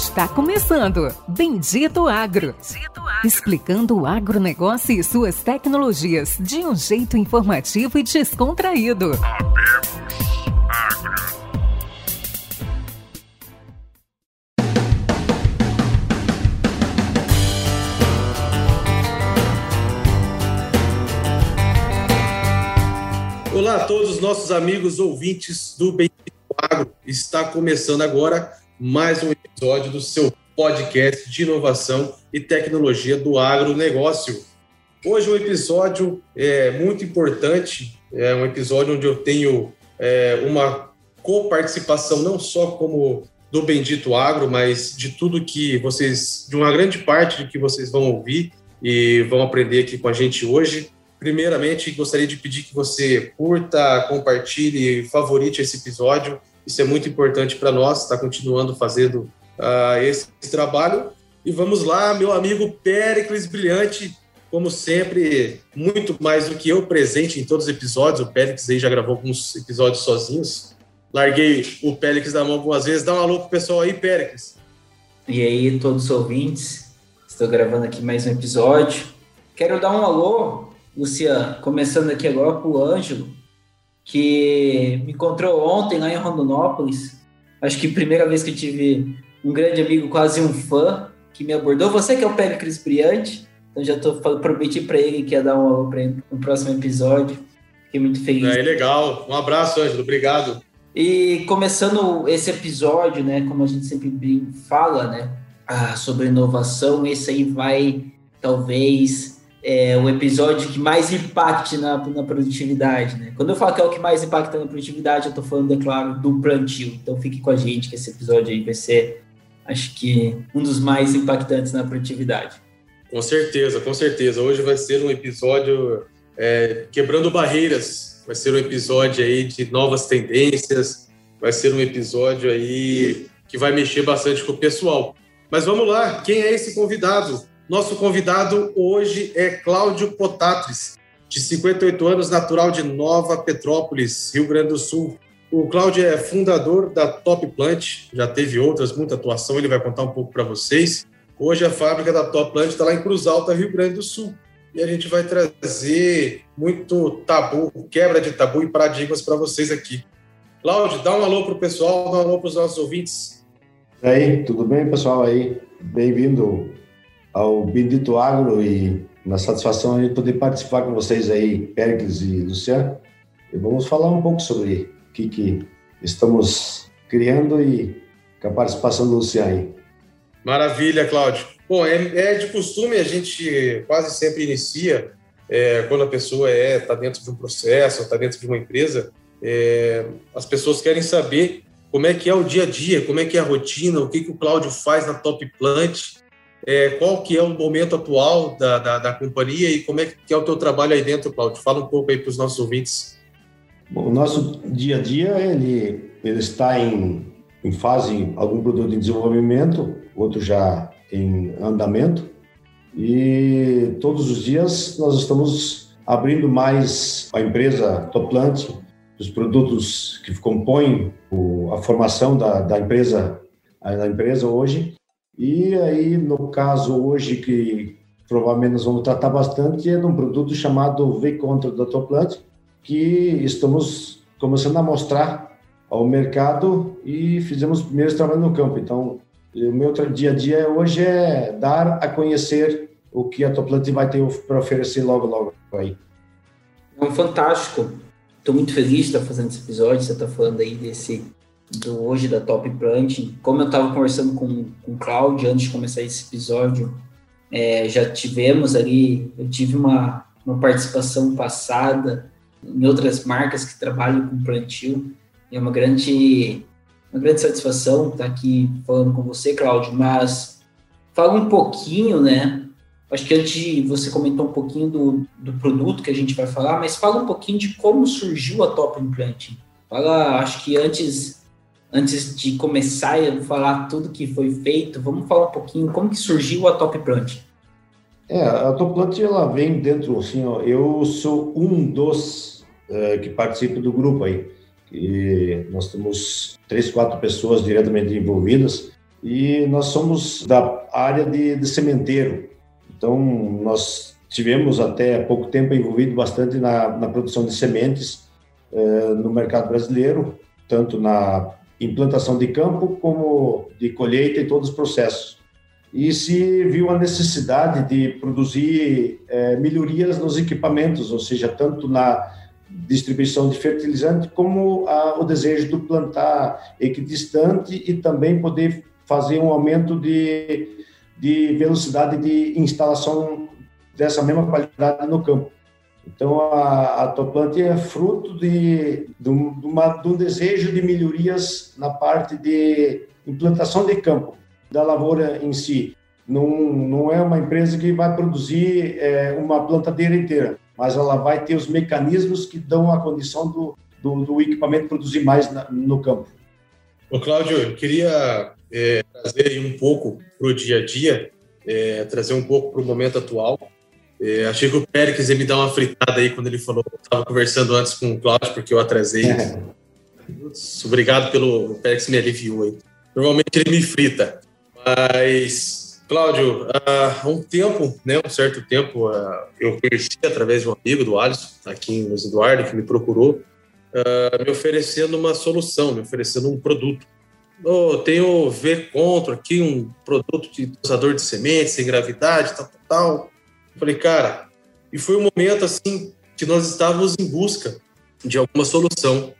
Está começando Bendito Agro. Bendito Agro. Explicando o agronegócio e suas tecnologias de um jeito informativo e descontraído. Olá a todos os nossos amigos ouvintes do Bendito Agro. Está começando agora mais um episódio do seu podcast de inovação e tecnologia do agronegócio. Hoje um episódio é, muito importante, é um episódio onde eu tenho é, uma coparticipação não só como do Bendito Agro, mas de tudo que vocês, de uma grande parte de que vocês vão ouvir e vão aprender aqui com a gente hoje. Primeiramente, gostaria de pedir que você curta, compartilhe, favorite esse episódio isso é muito importante para nós, está continuando fazendo uh, esse, trabalho. E vamos lá, meu amigo Péricles Brilhante, como sempre, muito mais do que eu presente em todos os episódios. O Péricles aí já gravou alguns episódios sozinhos. Larguei o Péricles da mão algumas vezes. Dá um alô pro pessoal aí, Péricles. E aí, todos os ouvintes, estou gravando aqui mais um episódio. Quero dar um alô, Luciano, começando aqui agora para o Ângelo, que me encontrou ontem lá em Rondonópolis. Acho que primeira vez que eu tive um grande amigo, quase um fã, que me abordou. Você que é o Péricles Briante, então já tô, prometi para ele que ia dar um alô para ele no próximo episódio. Fiquei muito feliz. É legal. Um abraço, Ângelo. Obrigado. E começando esse episódio, né, como a gente sempre fala, né, ah, sobre inovação, esse aí vai talvez é, o episódio que mais impacte na, na produtividade, né? Quando eu falo que é o que mais impacta na produtividade, eu estou falando, é claro, do plantio. Então fique com a gente que esse episódio aí vai ser, acho que, um dos mais impactantes na produtividade. Com certeza, com certeza. Hoje vai ser um episódio é, quebrando barreiras. Vai ser um episódio aí de novas tendências. Vai ser um episódio aí que vai mexer bastante com o pessoal. Mas vamos lá, quem é esse convidado? Nosso convidado hoje é Cláudio Potatris, de 58 anos, natural de Nova Petrópolis, Rio Grande do Sul. O Cláudio é fundador da Top Plant, já teve outras, muita atuação, ele vai contar um pouco para vocês. Hoje a fábrica da Top Plant está lá em Cruz Alta, Rio Grande do Sul. E a gente vai trazer muito tabu, quebra de tabu e paradigmas para vocês aqui. Cláudio, dá um alô para o pessoal, dá um alô para os nossos ouvintes. E aí, tudo bem, pessoal? aí, bem-vindo ao Bendito Agro e uma satisfação de poder participar com vocês aí, Péricles e Luciano. E vamos falar um pouco sobre o que, que estamos criando e com a participação do Luciano aí. Maravilha, Cláudio. Bom, é, é de costume, a gente quase sempre inicia é, quando a pessoa está é, tá dentro de um processo, está dentro de uma empresa, é, as pessoas querem saber como é que é o dia a dia, como é que é a rotina, o que, que o Cláudio faz na Top Plant, é, qual que é o momento atual da, da, da, companhia e como é que é o teu trabalho aí dentro, Claudio? Fala um pouco aí para os nossos ouvintes. Bom, o nosso dia a dia, ele, ele está em, em fase, algum produto em desenvolvimento, outro já em andamento, e todos os dias nós estamos abrindo mais a empresa Toplant, os produtos que compõem o, a formação da, da empresa da empresa hoje e aí, no caso hoje, que provavelmente nós vamos tratar bastante, é de um produto chamado V-Contra da Toplant, que estamos começando a mostrar ao mercado e fizemos os primeiros trabalhos no campo. Então, o meu dia a dia hoje é dar a conhecer o que a Toplant vai ter para oferecer logo, logo aí. É fantástico. Estou muito feliz de estar fazendo esse episódio. Você está falando aí desse do hoje da Top Plant. Como eu estava conversando com, com o Cláudio antes de começar esse episódio, é, já tivemos ali, eu tive uma, uma participação passada em outras marcas que trabalham com plantio. É uma grande, uma grande satisfação estar aqui falando com você, Cláudio, mas fala um pouquinho, né? Acho que antes você comentou um pouquinho do, do produto que a gente vai falar, mas fala um pouquinho de como surgiu a Top Implant. Fala, acho que antes antes de começar a falar tudo que foi feito, vamos falar um pouquinho como que surgiu a Top Plant. É, a Top Plant ela vem dentro, assim, ó, eu sou um dos é, que participa do grupo aí. E nós temos três, quatro pessoas diretamente envolvidas e nós somos da área de, de sementeiro. Então, nós tivemos até pouco tempo envolvido bastante na, na produção de sementes eh, no mercado brasileiro, tanto na implantação de campo como de colheita e todos os processos. E se viu a necessidade de produzir eh, melhorias nos equipamentos, ou seja, tanto na distribuição de fertilizante como a, o desejo de plantar equidistante e também poder fazer um aumento de, de velocidade de instalação dessa mesma qualidade no campo. Então, a, a Toplante é fruto de, de, uma, de um desejo de melhorias na parte de implantação de campo, da lavoura em si. Não, não é uma empresa que vai produzir é, uma plantadeira inteira, mas ela vai ter os mecanismos que dão a condição do, do, do equipamento produzir mais na, no campo. Ô, Cláudio, eu queria é, trazer um pouco para o dia a dia, é, trazer um pouco para o momento atual. É, achei que o Pérez ia me dar uma fritada aí quando ele falou. Estava conversando antes com o Cláudio, porque eu atrasei. Obrigado pelo. O Pérez me aliviou aí. Normalmente ele me frita. Mas, Cláudio, há um tempo, né, um certo tempo, ah, eu conheci através de um amigo do Alisson, aqui em Luiz Eduardo, que me procurou, ah, me oferecendo uma solução, me oferecendo um produto oh, tenho V-Control aqui, um produto de dosador de sementes, sem gravidade, tal, tal. Falei, cara, e foi um momento assim que nós estávamos em busca de alguma solução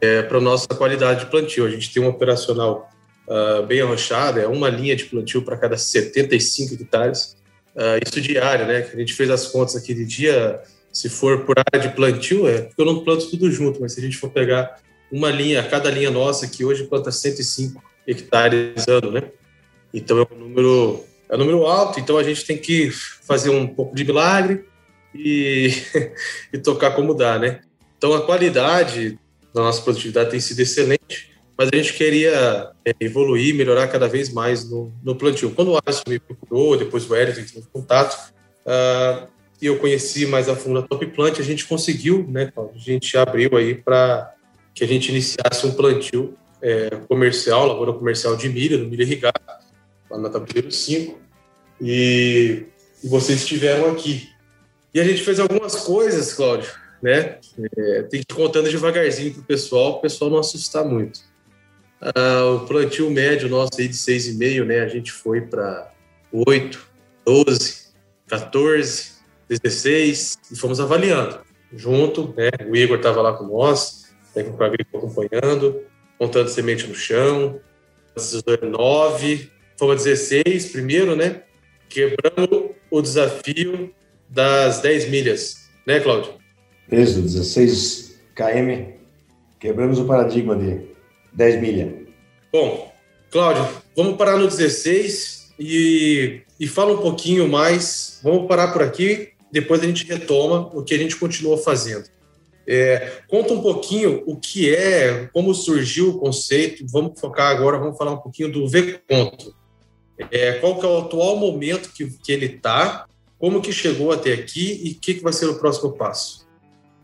é, para a nossa qualidade de plantio. A gente tem um operacional uh, bem arrochado, é uma linha de plantio para cada 75 hectares. Uh, isso diário, né? Que a gente fez as contas aqui de dia, se for por área de plantio, é porque eu não planto tudo junto, mas se a gente for pegar uma linha, cada linha nossa que hoje planta 105 hectares ano, né? Então é um número é um número alto, então a gente tem que fazer um pouco de milagre e, e tocar como dá, né? Então a qualidade da nossa produtividade tem sido excelente, mas a gente queria é, evoluir, melhorar cada vez mais no, no plantio. Quando o Alisson me procurou, depois o Eric entrou em contato, uh, e eu conheci mais a fundo a Top Plant, a gente conseguiu, né, a gente abriu aí para que a gente iniciasse um plantio é, comercial, lavoura comercial de milho, no milho irrigado, lá na Tabuleiro 5, e, e, vocês estiveram aqui. E a gente fez algumas coisas, Cláudio, né? É, tem que ir contando devagarzinho para o pessoal, o pessoal não assustar muito. Ah, o plantio médio nosso aí de 6,5, né? A gente foi para 8, 12, 14, 16 e fomos avaliando junto, né? O Igor estava lá com nós, técnico agrícola acompanhando, montando semente no chão, 9, fomos 16 primeiro, né? Quebrando o desafio das 10 milhas, né, Cláudio? Isso, 16 km, quebramos o paradigma de 10 milhas. Bom, Cláudio, vamos parar no 16 e, e fala um pouquinho mais. Vamos parar por aqui, depois a gente retoma o que a gente continua fazendo. É, conta um pouquinho o que é, como surgiu o conceito. Vamos focar agora, vamos falar um pouquinho do V-Conto. É, qual que é o atual momento que, que ele está, como que chegou até aqui e o que, que vai ser o próximo passo?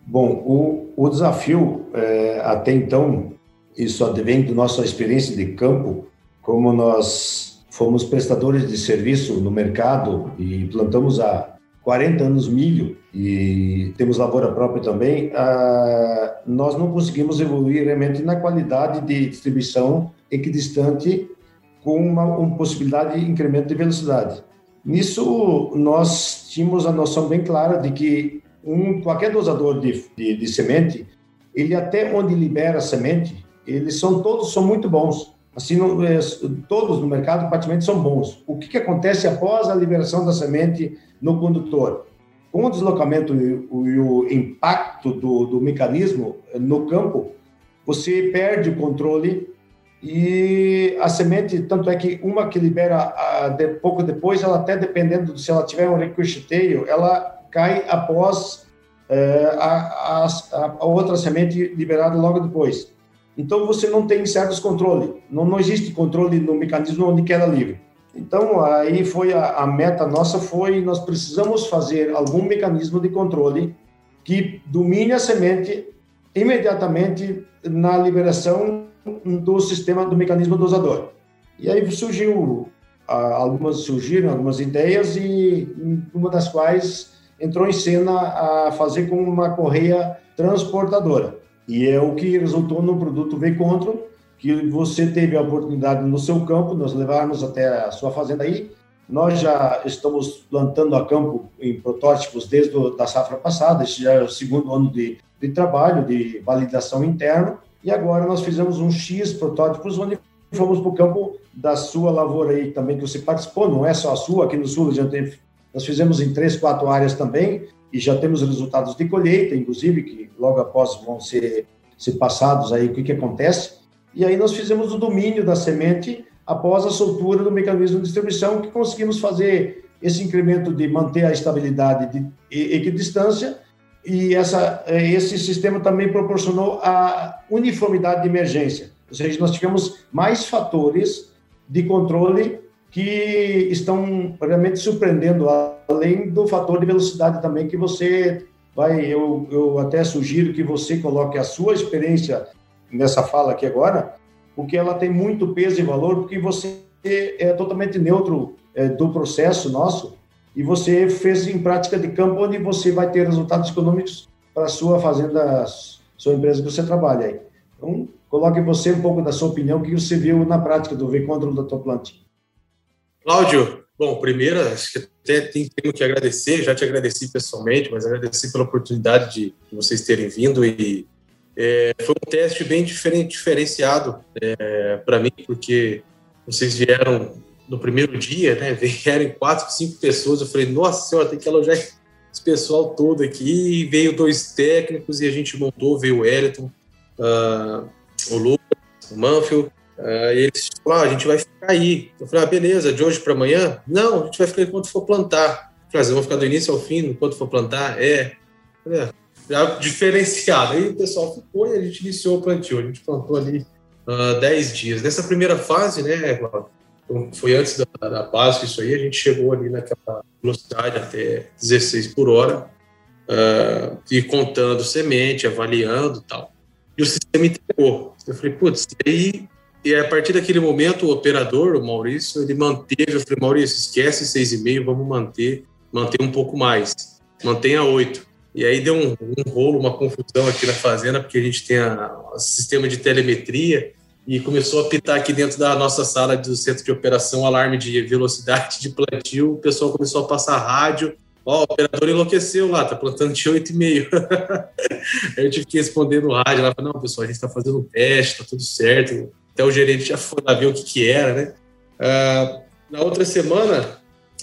Bom, o, o desafio é, até então, isso advém da nossa experiência de campo, como nós fomos prestadores de serviço no mercado e plantamos há 40 anos milho e temos lavoura própria também, nós não conseguimos evoluir realmente na qualidade de distribuição equidistante com uma, uma possibilidade de incremento de velocidade. Nisso, nós tínhamos a noção bem clara de que um, qualquer dosador de, de, de semente, ele até onde libera a semente, eles são todos são muito bons. Assim, é, todos no mercado praticamente são bons. O que, que acontece após a liberação da semente no condutor? Com o deslocamento e o, e o impacto do, do mecanismo no campo, você perde o controle e a semente, tanto é que uma que libera a, de, pouco depois, ela até dependendo se ela tiver um ricocheteio, ela cai após é, a, a, a, outra semente liberada logo depois. Então você não tem certos controle, não, não existe controle no mecanismo onde queda livre. Então aí foi a, a meta nossa foi nós precisamos fazer algum mecanismo de controle que domine a semente imediatamente na liberação do sistema do mecanismo dosador. E aí surgiu algumas surgiram algumas ideias e uma das quais entrou em cena a fazer com uma correia transportadora. E é o que resultou no produto V-Control, que você teve a oportunidade no seu campo, nós levarmos até a sua fazenda aí. Nós já estamos plantando a campo em protótipos desde a safra passada, esse já é o segundo ano de, de trabalho, de validação interna, e agora nós fizemos um X protótipos onde fomos para o campo da sua lavoura aí também, que você participou, não é só a sua, aqui no sul já tem, nós fizemos em três, quatro áreas também, e já temos resultados de colheita, inclusive, que logo após vão ser, ser passados aí, o que, que acontece. E aí nós fizemos o domínio da semente após a soltura do mecanismo de distribuição, que conseguimos fazer esse incremento de manter a estabilidade de equidistância, e essa, esse sistema também proporcionou a uniformidade de emergência. Ou seja, nós tivemos mais fatores de controle que estão realmente surpreendendo, além do fator de velocidade também que você vai. Eu, eu até sugiro que você coloque a sua experiência nessa fala aqui agora, porque ela tem muito peso e valor, porque você é totalmente neutro é, do processo nosso e você fez em prática de campo onde você vai ter resultados econômicos para a sua fazenda, sua empresa que você trabalha aí. Então, coloque você um pouco da sua opinião, que você viu na prática do V-Control da tua planta. Cláudio, bom, primeiro, acho que até tenho que agradecer, já te agradeci pessoalmente, mas agradeci pela oportunidade de vocês terem vindo e é, foi um teste bem diferente, diferenciado é, para mim, porque vocês vieram no primeiro dia, né? Vieram quatro, cinco pessoas. Eu falei, nossa senhora, tem que alojar esse pessoal todo aqui. E veio dois técnicos e a gente montou, veio o Wellington, uh, o Lucas, o Manfield. Uh, e eles falaram, ah, a gente vai ficar aí. Eu falei, ah, beleza, de hoje para amanhã? Não, a gente vai ficar enquanto for plantar. Eu falei, ah, vão ficar do início ao fim, enquanto for plantar? É. é já diferenciado. Aí o pessoal ficou e a gente iniciou o plantio. A gente plantou ali uh, 10 dias. Nessa primeira fase, né, Cláudio? Então, foi antes da, da Páscoa, isso aí, a gente chegou ali naquela velocidade até 16 por hora, uh, e contando semente, avaliando tal. E o sistema entregou. Eu falei, putz, e aí, e a partir daquele momento, o operador, o Maurício, ele manteve, eu falei, Maurício, esquece 6,5, vamos manter, manter um pouco mais, mantenha 8. E aí deu um, um rolo, uma confusão aqui na fazenda, porque a gente tem o sistema de telemetria, e começou a pitar aqui dentro da nossa sala do centro de operação alarme de velocidade de plantio. O pessoal começou a passar rádio. Ó, o operador enlouqueceu lá, tá plantando de 8,5. Aí eu tive que responder no rádio lá, não, pessoal, a gente está fazendo um teste, tá tudo certo. Até o gerente já foi lá ver o que, que era, né? Uh, na outra semana,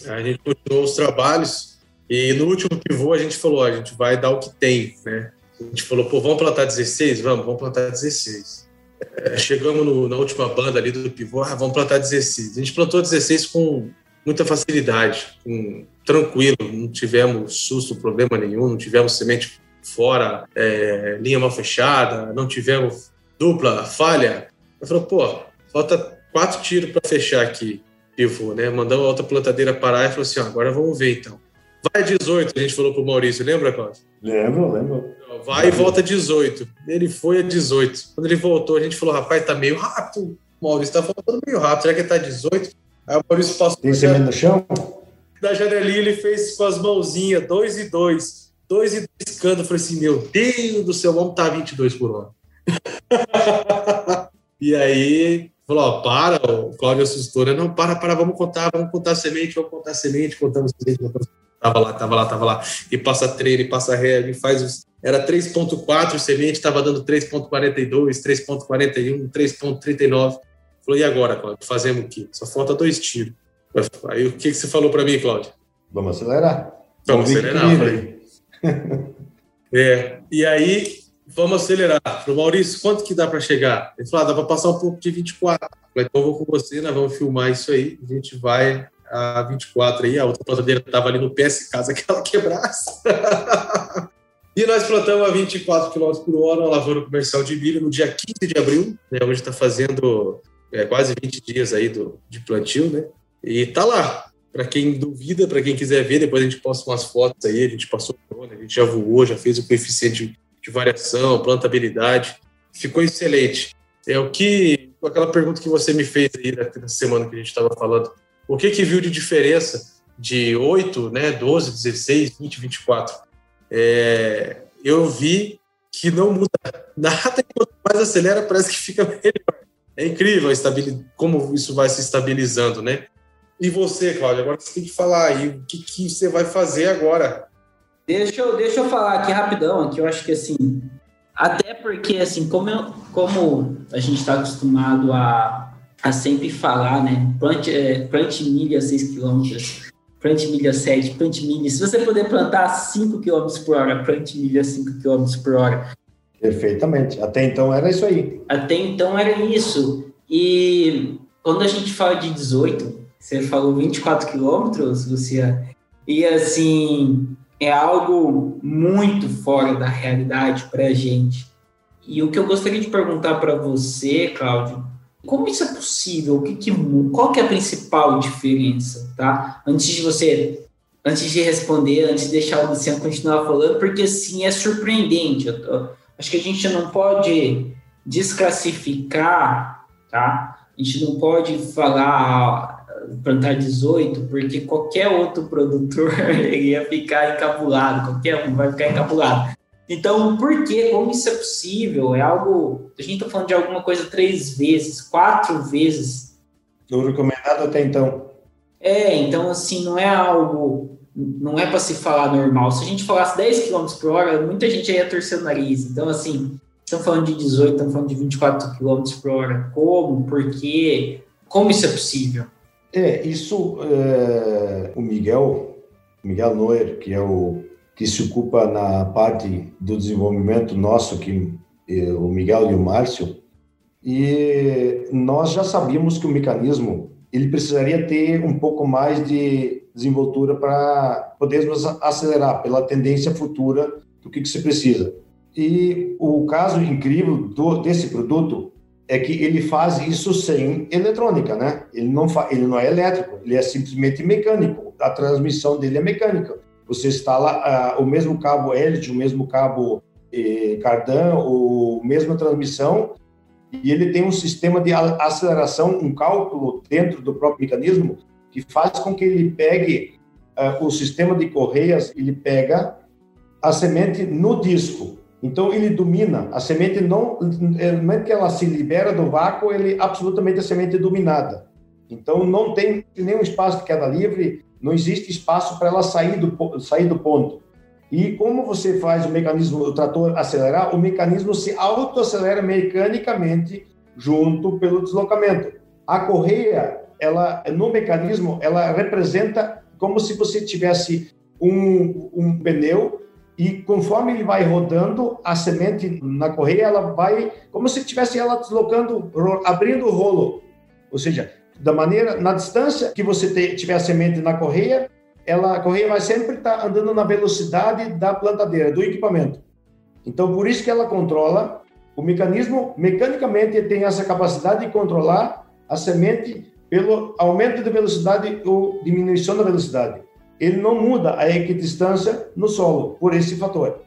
a gente continuou os trabalhos e no último pivô a gente falou, a gente vai dar o que tem, né? A gente falou, pô, vamos plantar 16? Vamos, vamos plantar 16 é, chegamos no, na última banda ali do pivô, ah, vamos plantar 16. A gente plantou 16 com muita facilidade, com, tranquilo, não tivemos susto, problema nenhum, não tivemos semente fora, é, linha mal fechada, não tivemos dupla, falha. Eu falei, pô, falta quatro tiros para fechar aqui, pivô, né? Mandamos a outra plantadeira parar e falou assim, ó, agora vamos ver então. Vai 18, a gente falou pro Maurício, lembra, Cláudio? Lembro, lembro. Vai e volta 18. Ele foi a 18. Quando ele voltou, a gente falou, rapaz, tá meio rápido. O Maurício tá voltando meio rápido. Será que ele tá 18? Aí o Maurício passou. Tem semente no chão? Da janelinha ele fez com as mãozinhas, 2 e 2. 2 e 2 cando. Eu falei assim, meu Deus do céu, vamos tá 22 por hora. e aí falou, ó, para, o Cláudio assustou, né? Não, para, para, vamos contar, vamos contar semente, vamos contar semente, contamos semente, contamos Tava lá, tava lá, tava lá. E passa treino, e passa e faz os... Era 3.4 semente, estava dando 3.42, 3.41, 3.39. Falou, e agora, Cláudio? Fazemos o quê? Só falta dois tiros. Aí o que, que você falou para mim, Cláudio? Vamos acelerar. Vamos, vamos acelerar, falei. é, e aí, vamos acelerar. Falei, Maurício, quanto que dá para chegar? Ele falou, ah, dá para passar um pouco de 24. Falei, então eu vou com você, nós vamos filmar isso aí, a gente vai a 24 aí, a outra plantadeira estava ali no PS, caso que ela quebrasse. e nós plantamos a 24 km por hora a lavoura comercial de milho no dia 15 de abril, né, onde está fazendo é, quase 20 dias aí do, de plantio, né? E tá lá. Para quem duvida, para quem quiser ver, depois a gente posta umas fotos aí, a gente passou drone, a gente já voou, já fez o coeficiente de variação, plantabilidade. Ficou excelente. É o que aquela pergunta que você me fez aí na semana que a gente estava falando. O que que viu de diferença de 8, né, 12, 16, 20, 24? É, eu vi que não muda nada quanto mais acelera parece que fica melhor. É incrível como isso vai se estabilizando, né? E você, Cláudio, agora você tem que falar aí o que, que você vai fazer agora. Deixa eu, deixa eu falar aqui rapidão, que eu acho que assim, até porque assim, como, eu, como a gente está acostumado a, a sempre falar, né? Plante, é, plante milha 6 km, plante milha 7, plante milha. Se você puder plantar 5 km por hora, plante milha 5 km por hora. Perfeitamente. Até então era isso aí. Até então era isso. E quando a gente fala de 18, você falou 24 quilômetros, Lucia, e assim, é algo muito fora da realidade para a gente. E o que eu gostaria de perguntar para você, Cláudio, como isso é possível? O que, que, qual que é a principal diferença, tá? Antes de você, antes de responder, antes de deixar o Luciano continuar falando, porque assim é surpreendente. Tô, acho que a gente não pode desclassificar, tá? A gente não pode falar plantar 18, porque qualquer outro produtor ia ficar encabulado, qualquer um vai ficar encabulado. Então, por que? Como isso é possível? É algo. A gente está falando de alguma coisa três vezes, quatro vezes. O recomendado até então. É, então, assim, não é algo. Não é para se falar normal. Se a gente falasse 10 km por hora, muita gente ia torcer o nariz. Então, assim, estamos falando de 18, estamos falando de 24 km por hora. Como? Por quê? Como isso é possível? É, isso, é, o Miguel, Miguel Noer, que é o que se ocupa na parte do desenvolvimento nosso, que é, o Miguel e o Márcio, e nós já sabíamos que o mecanismo ele precisaria ter um pouco mais de desenvoltura para podermos acelerar pela tendência futura do que, que se precisa. E o caso incrível do, desse produto é que ele faz isso sem eletrônica, né? Ele não, fa ele não é elétrico, ele é simplesmente mecânico. A transmissão dele é mecânica. Você instala uh, o mesmo cabo Elite, o mesmo cabo eh, Cardan, o mesma transmissão, e ele tem um sistema de aceleração, um cálculo dentro do próprio mecanismo que faz com que ele pegue uh, o sistema de correias, ele pega a semente no disco então ele domina a semente não, é, no momento que ela se libera do vácuo, ele absolutamente a semente é dominada. Então não tem nenhum espaço de queda livre, não existe espaço para ela sair do sair do ponto. E como você faz o mecanismo do trator acelerar, o mecanismo se autoacelera mecanicamente junto pelo deslocamento. A correia, ela no mecanismo, ela representa como se você tivesse um, um pneu e conforme ele vai rodando, a semente na correia, ela vai, como se tivesse ela deslocando, abrindo o rolo. Ou seja, da maneira, na distância que você tiver a semente na correia, ela, a correia vai sempre estar tá andando na velocidade da plantadeira, do equipamento. Então, por isso que ela controla, o mecanismo, mecanicamente, tem essa capacidade de controlar a semente pelo aumento de velocidade ou diminuição da velocidade ele não muda a equidistância no solo por esse fator.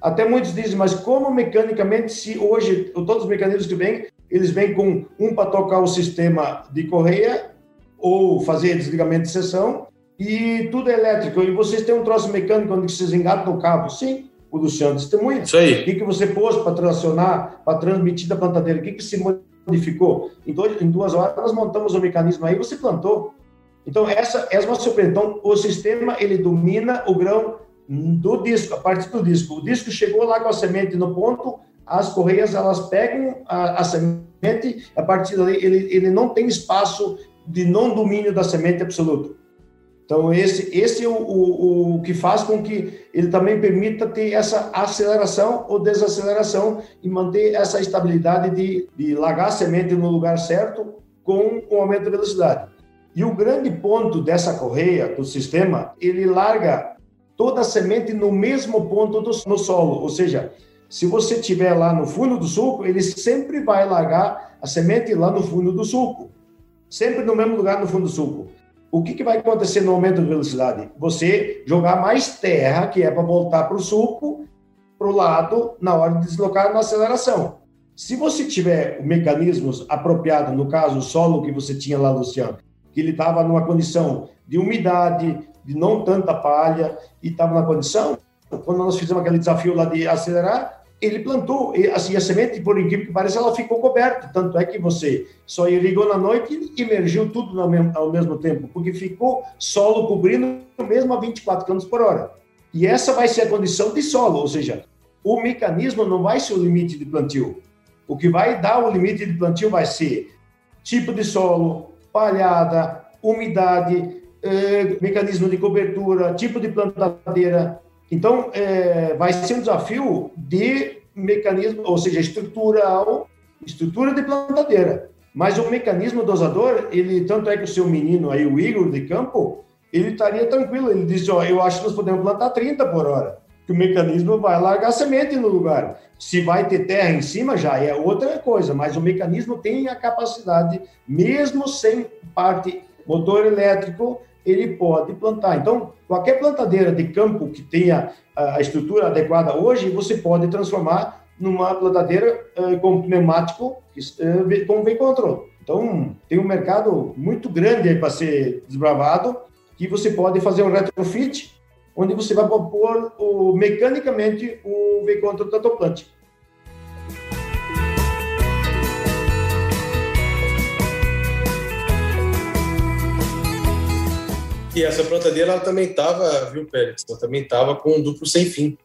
Até muitos dizem, mas como mecanicamente, se hoje todos os mecanismos que vêm, eles vêm com um para tocar o sistema de correia ou fazer desligamento de seção e tudo é elétrico. E vocês têm um troço mecânico onde vocês engatam o cabo? Sim, o Luciano testemunha. Isso aí. O que, que você pôs para tracionar, para transmitir da plantadeira? O que, que se modificou? Em, dois, em duas horas nós montamos o mecanismo aí, você plantou. Então, essa, essa é uma surpresa. Então, o sistema, ele domina o grão do disco, a partir do disco. O disco chegou lá com a semente no ponto, as correias, elas pegam a, a semente, a partir dali, ele, ele não tem espaço de não domínio da semente absoluto. Então, esse, esse é o, o, o que faz com que ele também permita ter essa aceleração ou desaceleração e manter essa estabilidade de, de largar a semente no lugar certo com o aumento da velocidade. E o grande ponto dessa correia, do sistema, ele larga toda a semente no mesmo ponto do, no solo. Ou seja, se você tiver lá no fundo do sulco, ele sempre vai largar a semente lá no fundo do sulco. Sempre no mesmo lugar no fundo do sulco. O que, que vai acontecer no aumento de velocidade? Você jogar mais terra, que é para voltar para o sulco, para o lado, na hora de deslocar na aceleração. Se você tiver mecanismos apropriados, no caso, o solo que você tinha lá, Luciano, que ele estava numa condição de umidade, de não tanta palha, e estava na condição, quando nós fizemos aquele desafio lá de acelerar, ele plantou, e, assim, a semente, por incrível que pareça, ela ficou coberta, tanto é que você só irrigou na noite e emergiu tudo ao mesmo tempo, porque ficou solo cobrindo mesmo a 24 km por hora. E essa vai ser a condição de solo, ou seja, o mecanismo não vai ser o limite de plantio. O que vai dar o limite de plantio vai ser tipo de solo, palhada, umidade, eh, mecanismo de cobertura, tipo de plantadeira. Então, eh, vai ser um desafio de mecanismo, ou seja, estrutural, estrutura de plantadeira. Mas o mecanismo dosador, ele tanto é que o seu menino aí, o Igor de campo, ele estaria tranquilo. Ele disse: Ó, eu acho que nós podemos plantar 30 por hora que o mecanismo vai largar semente no lugar. Se vai ter terra em cima, já é outra coisa, mas o mecanismo tem a capacidade, mesmo sem parte motor elétrico, ele pode plantar. Então, qualquer plantadeira de campo que tenha a estrutura adequada hoje, você pode transformar numa plantadeira uh, com pneumático uh, com V-Control. Então, tem um mercado muito grande para ser desbravado, que você pode fazer um retrofit onde você vai propor o, mecanicamente o veículo tantoplante. E essa plantadeira ela também estava, viu, Pérez? Ela também estava com um duplo sem fim.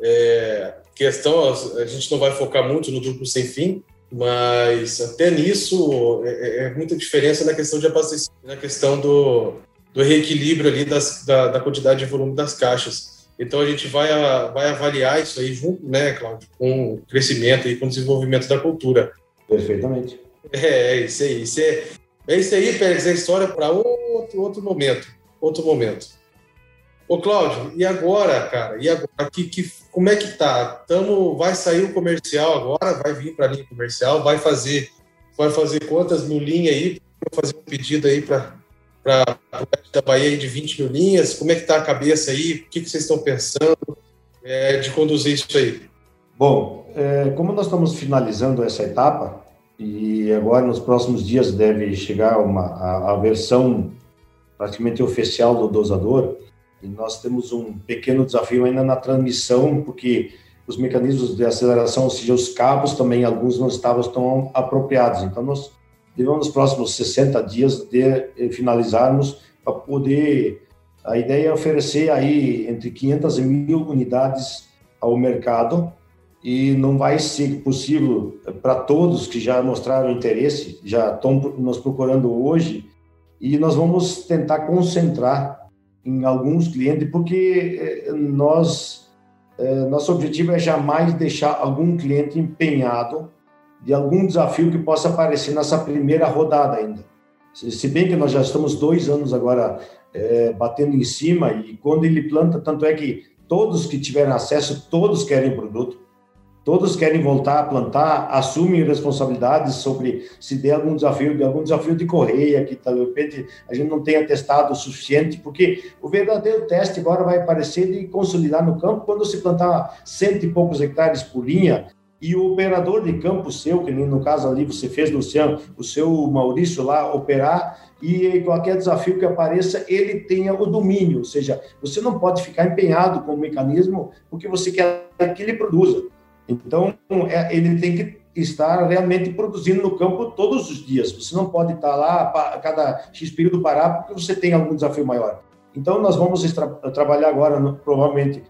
É, questão, a gente não vai focar muito no duplo sem fim, mas até nisso é, é, é muita diferença na questão de abastecimento, na questão do, do reequilíbrio ali das, da, da, quantidade de volume das caixas. Então a gente vai, vai avaliar isso aí junto, né, Cláudio, com o crescimento e com o desenvolvimento da cultura. Perfeitamente. É, é isso aí. Isso é, é isso aí, Pérez, é história para outro, outro momento. Outro momento. Ô, Cláudio, e agora, cara? E agora? Que, que, como é que tá? Tamo, vai sair o comercial agora, vai vir para a linha comercial, vai fazer, vai fazer quantas no linha aí? Vou fazer um pedido aí para para da Bahia de 20 mil linhas? Como é que está a cabeça aí? O que, que vocês estão pensando é, de conduzir isso aí? Bom, é, como nós estamos finalizando essa etapa, e agora nos próximos dias deve chegar uma, a, a versão praticamente oficial do dosador, e nós temos um pequeno desafio ainda na transmissão, porque os mecanismos de aceleração, ou seja, os cabos também, alguns não estavam tão apropriados. Então, nós devemos nos próximos 60 dias de eh, finalizarmos para poder a ideia é oferecer aí entre 500 e mil unidades ao mercado e não vai ser possível para todos que já mostraram interesse, já estão nos procurando hoje e nós vamos tentar concentrar em alguns clientes porque eh, nós eh, nosso objetivo é jamais deixar algum cliente empenhado de algum desafio que possa aparecer nessa primeira rodada ainda. Se bem que nós já estamos dois anos agora é, batendo em cima e quando ele planta, tanto é que todos que tiveram acesso, todos querem produto, todos querem voltar a plantar, assumem responsabilidades sobre se der algum desafio, de algum desafio de correia, que de repente a gente não tenha testado o suficiente, porque o verdadeiro teste agora vai aparecer de consolidar no campo quando se plantar cento e poucos hectares por linha, e o operador de campo seu, que no caso ali você fez, Luciano, o seu Maurício lá operar, e qualquer desafio que apareça, ele tenha o domínio, ou seja, você não pode ficar empenhado com o mecanismo porque você quer que ele produza. Então, é, ele tem que estar realmente produzindo no campo todos os dias. Você não pode estar lá a cada X período parar porque você tem algum desafio maior. Então, nós vamos tra trabalhar agora, provavelmente,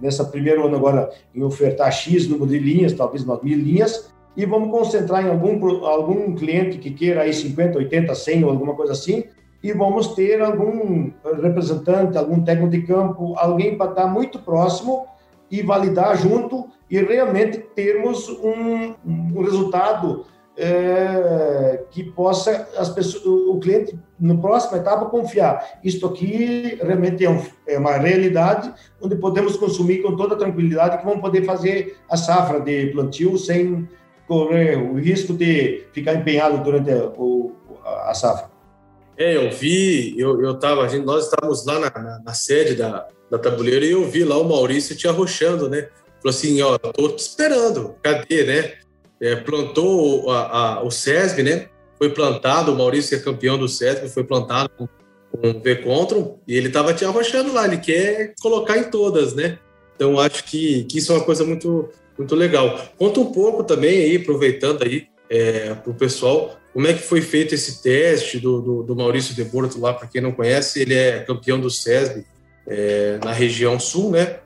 nessa primeiro ano agora em ofertar X número de linhas, talvez umas mil linhas, e vamos concentrar em algum, algum cliente que queira aí 50, 80, 100 ou alguma coisa assim, e vamos ter algum representante, algum técnico de campo, alguém para estar muito próximo e validar junto e realmente termos um, um resultado é, que possa as pessoas, o cliente, na próxima etapa, confiar. Isto aqui realmente é, um, é, uma realidade onde podemos consumir com toda tranquilidade, que vamos poder fazer a safra de plantio sem correr o risco de ficar empenhado durante a, a safra. É, eu vi, eu, eu tava, gente, nós estávamos lá na, na, na, sede da, da tabuleira e eu vi lá o Maurício te arrochando, né? Falou assim, ó, tô esperando, cadê, né? é, plantou a, a, o SESB, né? Foi plantado, o Maurício é campeão do SESB, foi plantado com, com o V-Contron e ele estava te arrochando lá, ele quer colocar em todas, né? Então acho que, que isso é uma coisa muito, muito legal. Conta um pouco também aí, aproveitando aí é, para o pessoal, como é que foi feito esse teste do, do, do Maurício de Borto lá, para quem não conhece, ele é campeão do SESB é, na região sul, né?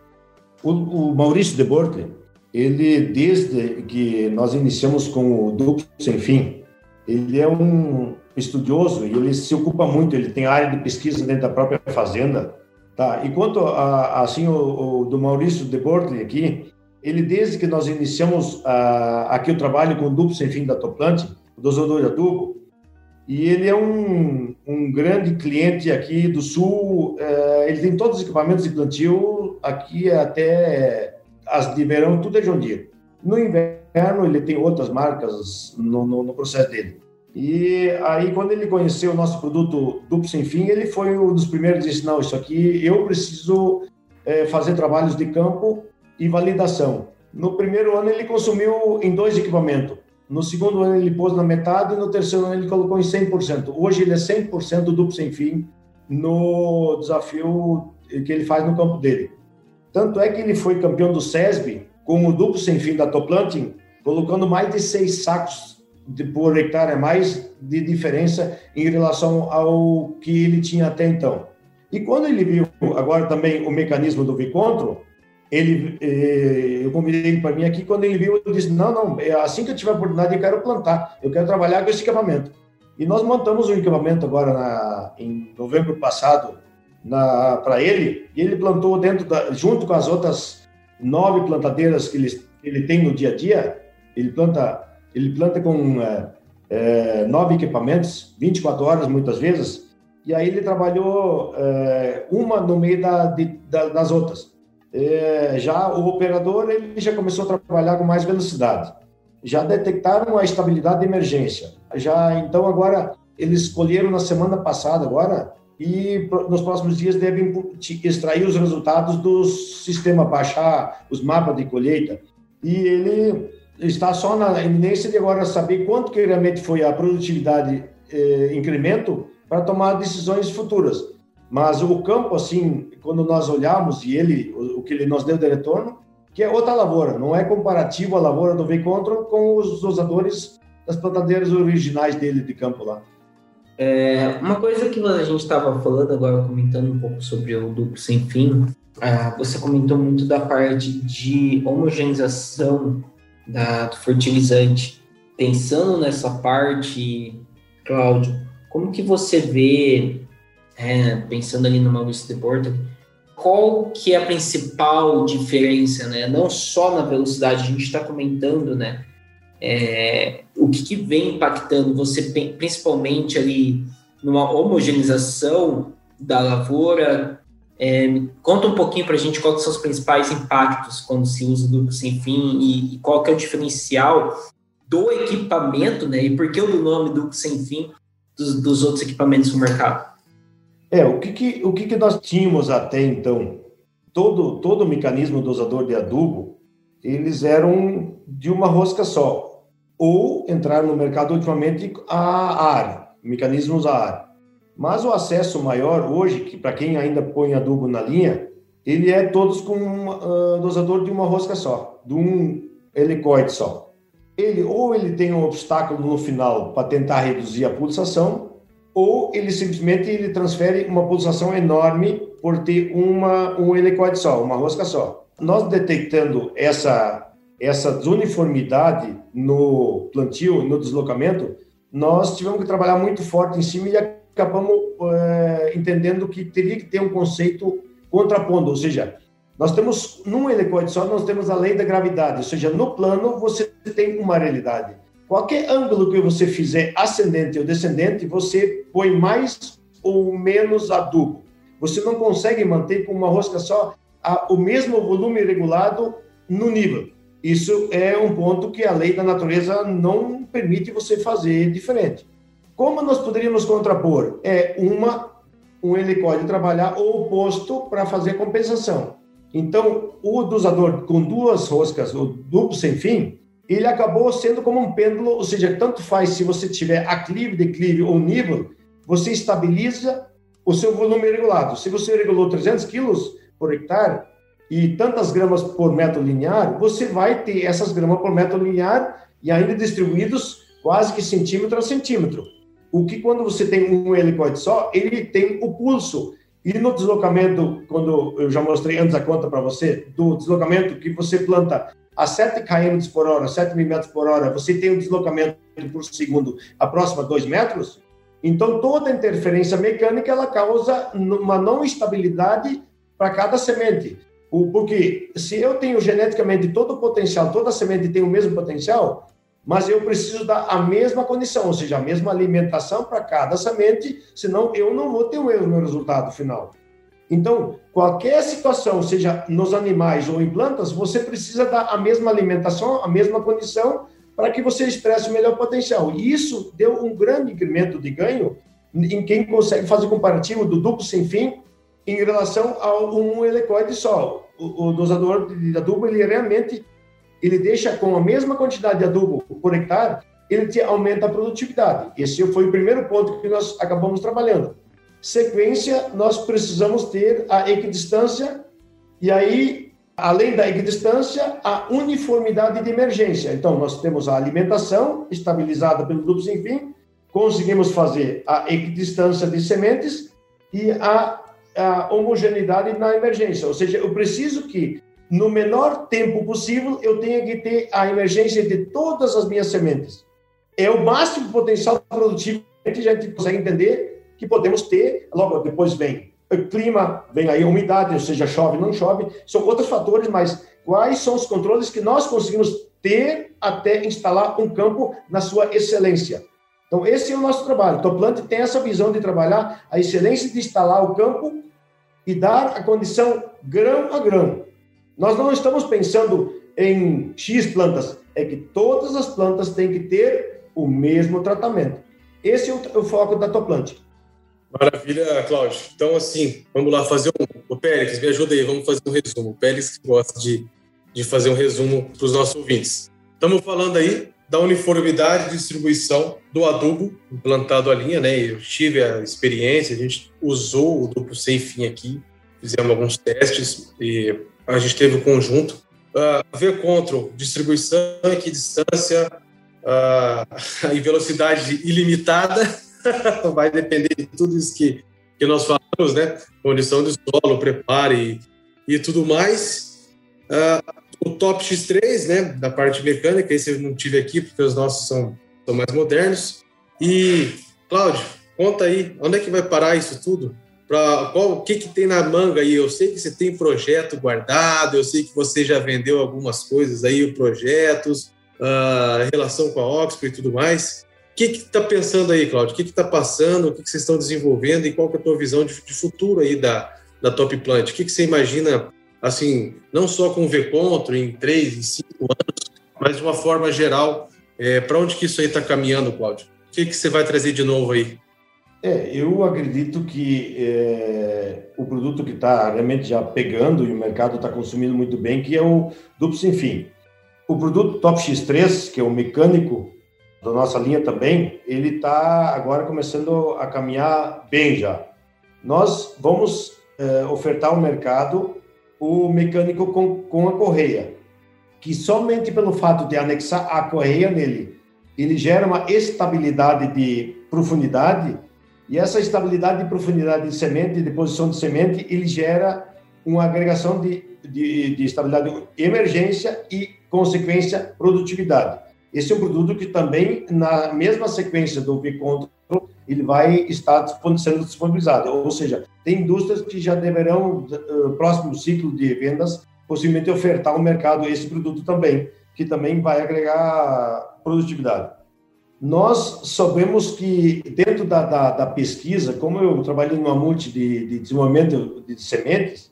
O, o Maurício de Borto, ele, desde que nós iniciamos com o Duplo Sem Fim, ele é um estudioso e ele se ocupa muito, ele tem área de pesquisa dentro da própria fazenda. Tá? E quanto a, assim, o, o do Maurício de Bortley aqui, ele, desde que nós iniciamos uh, aqui o trabalho com o Duplo Sem Fim da Toplante, o dosador de adubo, e ele é um, um grande cliente aqui do Sul, uh, ele tem todos os equipamentos de plantio aqui até as de verão, tudo é John Deere. No inverno, ele tem outras marcas no, no, no, processo dele. E aí, quando ele conheceu o nosso produto duplo sem fim, ele foi um dos primeiros a dizer: não, isso aqui eu preciso é, fazer trabalhos de campo e validação. No primeiro ano, ele consumiu em dois equipamentos. No segundo ano, ele pôs na metade. No terceiro ano, ele colocou em 100%. Hoje, ele é 100% duplo sem fim no desafio que ele faz no campo dele. Tanto é que ele foi campeão do SESB com o duplo sem fim da Toplanting, colocando mais de seis sacos de, por hectare a mais de diferença em relação ao que ele tinha até então. E quando ele viu agora também o mecanismo do Vicontro, ele, eh, eu convidei ele para mim aqui, quando ele viu, ele disse, não, não, é assim que eu tiver oportunidade, eu quero plantar, eu quero trabalhar com esse equipamento. E nós montamos um equipamento agora na, em novembro passado, para ele, e ele plantou dentro da, junto com as outras nove plantadeiras que ele, ele tem no dia a dia, ele planta, ele planta com é, é, nove equipamentos, 24 horas muitas vezes, e aí ele trabalhou uma no meio da, de, da, das outras. É, já o operador ele já começou a trabalhar com mais velocidade. Já detectaram a estabilidade de emergência. Já então agora eles escolheram na semana passada agora e nos próximos dias devem extrair os resultados do sistema, baixar os mapas de colheita. E ele está só na iminência de agora saber quanto que realmente foi a produtividade eh, incremento para tomar decisões futuras. Mas o campo, assim, quando nós olhamos e ele, o, o que ele nos deu de retorno, que é outra lavoura, não é comparativo a lavoura do V-Control com os usadores das plantadeiras originais dele de campo lá. É, uma coisa que a gente estava falando agora, comentando um pouco sobre o duplo sem fim, ah, você comentou muito da parte de homogeneização da, do fertilizante. Pensando nessa parte, Cláudio, como que você vê, é, pensando ali no Maurício de Porto, qual que é a principal diferença, né? Não só na velocidade, a gente está comentando, né? É, o que, que, vem impactando você, principalmente ali numa homogeneização da lavoura? É, conta um pouquinho para a gente quais são os principais impactos quando se usa o duplo sem fim e, e, qual que é o diferencial do equipamento, né? E por que o nome duplo sem fim dos, dos outros equipamentos no mercado? É, o que, que o que, que nós tínhamos até então? Todo, todo o mecanismo dosador de adubo, eles eram de uma rosca só ou entrar no mercado ultimamente a área, mecanismos a área. Mas o acesso maior hoje, que para quem ainda põe adubo na linha, ele é todos com um uh, dosador de uma rosca só, de um helicoide só. Ele ou ele tem um obstáculo no final para tentar reduzir a pulsação, ou ele simplesmente ele transfere uma pulsação enorme por ter uma um helicoide só, uma rosca só. Nós detectando essa essa desuniformidade no plantio, no deslocamento, nós tivemos que trabalhar muito forte em cima e acabamos é, entendendo que teria que ter um conceito contrapondo, ou seja, nós temos, num helicoide só, nós temos a lei da gravidade, ou seja, no plano você tem uma realidade. Qualquer ângulo que você fizer ascendente ou descendente, você põe mais ou menos adubo. Você não consegue manter com uma rosca só a, o mesmo volume regulado no nível. Isso é um ponto que a lei da natureza não permite você fazer diferente. Como nós poderíamos contrapor? É uma um helicóide trabalhar o oposto para fazer compensação. Então, o dosador com duas roscas, o duplo sem fim, ele acabou sendo como um pêndulo, ou seja, tanto faz se você tiver aclive, declive ou nível, você estabiliza o seu volume regulado. Se você regulou 300 quilos por hectare e tantas gramas por metro linear, você vai ter essas gramas por metro linear e ainda distribuídos quase que centímetro a centímetro. O que quando você tem um helicoide só, ele tem o pulso. E no deslocamento, quando eu já mostrei antes a conta para você, do deslocamento que você planta a 7 km por hora, 7 mil metros por hora, você tem um deslocamento por segundo aproxima 2 metros, então toda interferência mecânica ela causa uma não estabilidade para cada semente. Porque se eu tenho geneticamente todo o potencial, toda semente tem o mesmo potencial, mas eu preciso dar a mesma condição, ou seja, a mesma alimentação para cada semente, senão eu não vou ter o mesmo resultado final. Então, qualquer situação, seja nos animais ou em plantas, você precisa dar a mesma alimentação, a mesma condição, para que você expresse o melhor potencial. E isso deu um grande incremento de ganho em quem consegue fazer comparativo do duplo sem fim em relação a um helicoide só. O, o dosador de adubo, ele realmente ele deixa com a mesma quantidade de adubo por hectare, ele te aumenta a produtividade. Esse foi o primeiro ponto que nós acabamos trabalhando sequência, nós precisamos ter a equidistância e aí, além da equidistância, a uniformidade de emergência. Então, nós temos a alimentação estabilizada pelo duplo sem fim, conseguimos fazer a equidistância de sementes e a, a homogeneidade na emergência. Ou seja, eu preciso que no menor tempo possível eu tenha que ter a emergência de todas as minhas sementes. É o máximo potencial produtivo que a gente consegue entender que podemos ter, logo depois vem o clima, vem aí a umidade, ou seja, chove, não chove, são outros fatores, mas quais são os controles que nós conseguimos ter até instalar um campo na sua excelência? Então, esse é o nosso trabalho. Top Plant tem essa visão de trabalhar a excelência de instalar o campo e dar a condição grão a grão. Nós não estamos pensando em X plantas, é que todas as plantas têm que ter o mesmo tratamento. Esse é o, foco da Toplant. Maravilha, Cláudio. Então, assim, vamos lá fazer um. O Pérez, me ajuda aí, vamos fazer um resumo. O Pérez gosta de, de fazer um resumo para os nossos ouvintes. Estamos falando aí da uniformidade de distribuição do adubo implantado à linha, né? Eu tive a experiência, a gente usou o duplo sem fim aqui, fizemos alguns testes e a gente teve o conjunto. Uh, ver control, distribuição, equidistância uh, e velocidade ilimitada vai depender de tudo isso que, que nós falamos, né? Condição de solo, prepare e, e tudo mais. Uh, o Top X3, né? Da parte mecânica, esse eu não tive aqui porque os nossos são, são mais modernos. E, Cláudio, conta aí, onde é que vai parar isso tudo? Pra, qual, o que, que tem na manga aí? Eu sei que você tem projeto guardado, eu sei que você já vendeu algumas coisas aí, projetos, uh, relação com a Oxford e tudo mais. O que está pensando aí, Cláudio? O que está passando? O que, que, vocês estão desenvolvendo? E qual é a tua visão de, de futuro aí da, da Top Plant? O que, que você imagina, assim, não só com o V-Contro em três, em cinco anos, mas de uma forma geral, é, para onde que isso aí está caminhando, Cláudio? O que, que você vai trazer de novo aí? É, eu acredito que é, o produto que está realmente já pegando e o mercado está consumindo muito bem, que é o duplo sem fim. O produto Top X3, que é o mecânico da nossa linha também, ele está agora começando a caminhar bem já. Nós vamos é, ofertar ao mercado o mecânico com, com a correia, que somente pelo fato de anexar a correia nele, ele gera uma estabilidade de profundidade, e essa estabilidade de profundidade de semente, de posição de semente, ele gera uma agregação de, de, de estabilidade de emergência e, consequência, produtividade. Esse é um produto que também, na mesma sequência do V-Control, ele vai estar sendo disponibilizado. Ou seja, tem indústrias que já deverão, uh, próximo ciclo de vendas, possivelmente ofertar ao mercado esse produto também, que também vai agregar produtividade. Nós sabemos que, dentro da, da, da pesquisa, como eu trabalhei numa multi de, de desenvolvimento de sementes,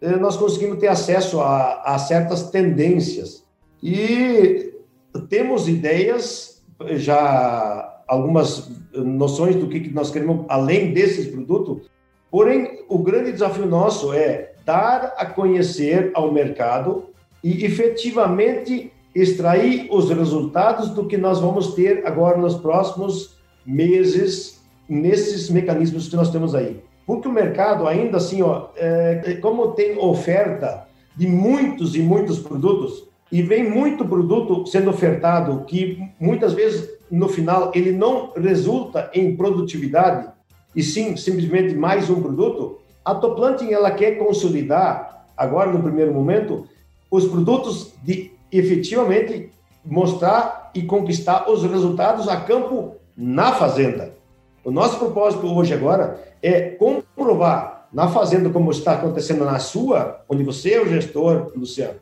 eh, nós conseguimos ter acesso a, a certas tendências. E temos ideias, já algumas noções do que nós queremos além desses produtos, porém, o grande desafio nosso é dar a conhecer ao mercado e efetivamente extrair os resultados do que nós vamos ter agora nos próximos meses nesses mecanismos que nós temos aí. Porque o mercado ainda assim, ó, é, como tem oferta de muitos e muitos produtos, e vem muito produto sendo ofertado que muitas vezes no final ele não resulta em produtividade e sim simplesmente mais um produto, a Toplanting ela quer consolidar agora no primeiro momento os produtos de efetivamente mostrar e conquistar os resultados a campo na fazenda. O nosso propósito hoje agora é comprovar na fazenda como está acontecendo na sua, onde você é o gestor, Luciano,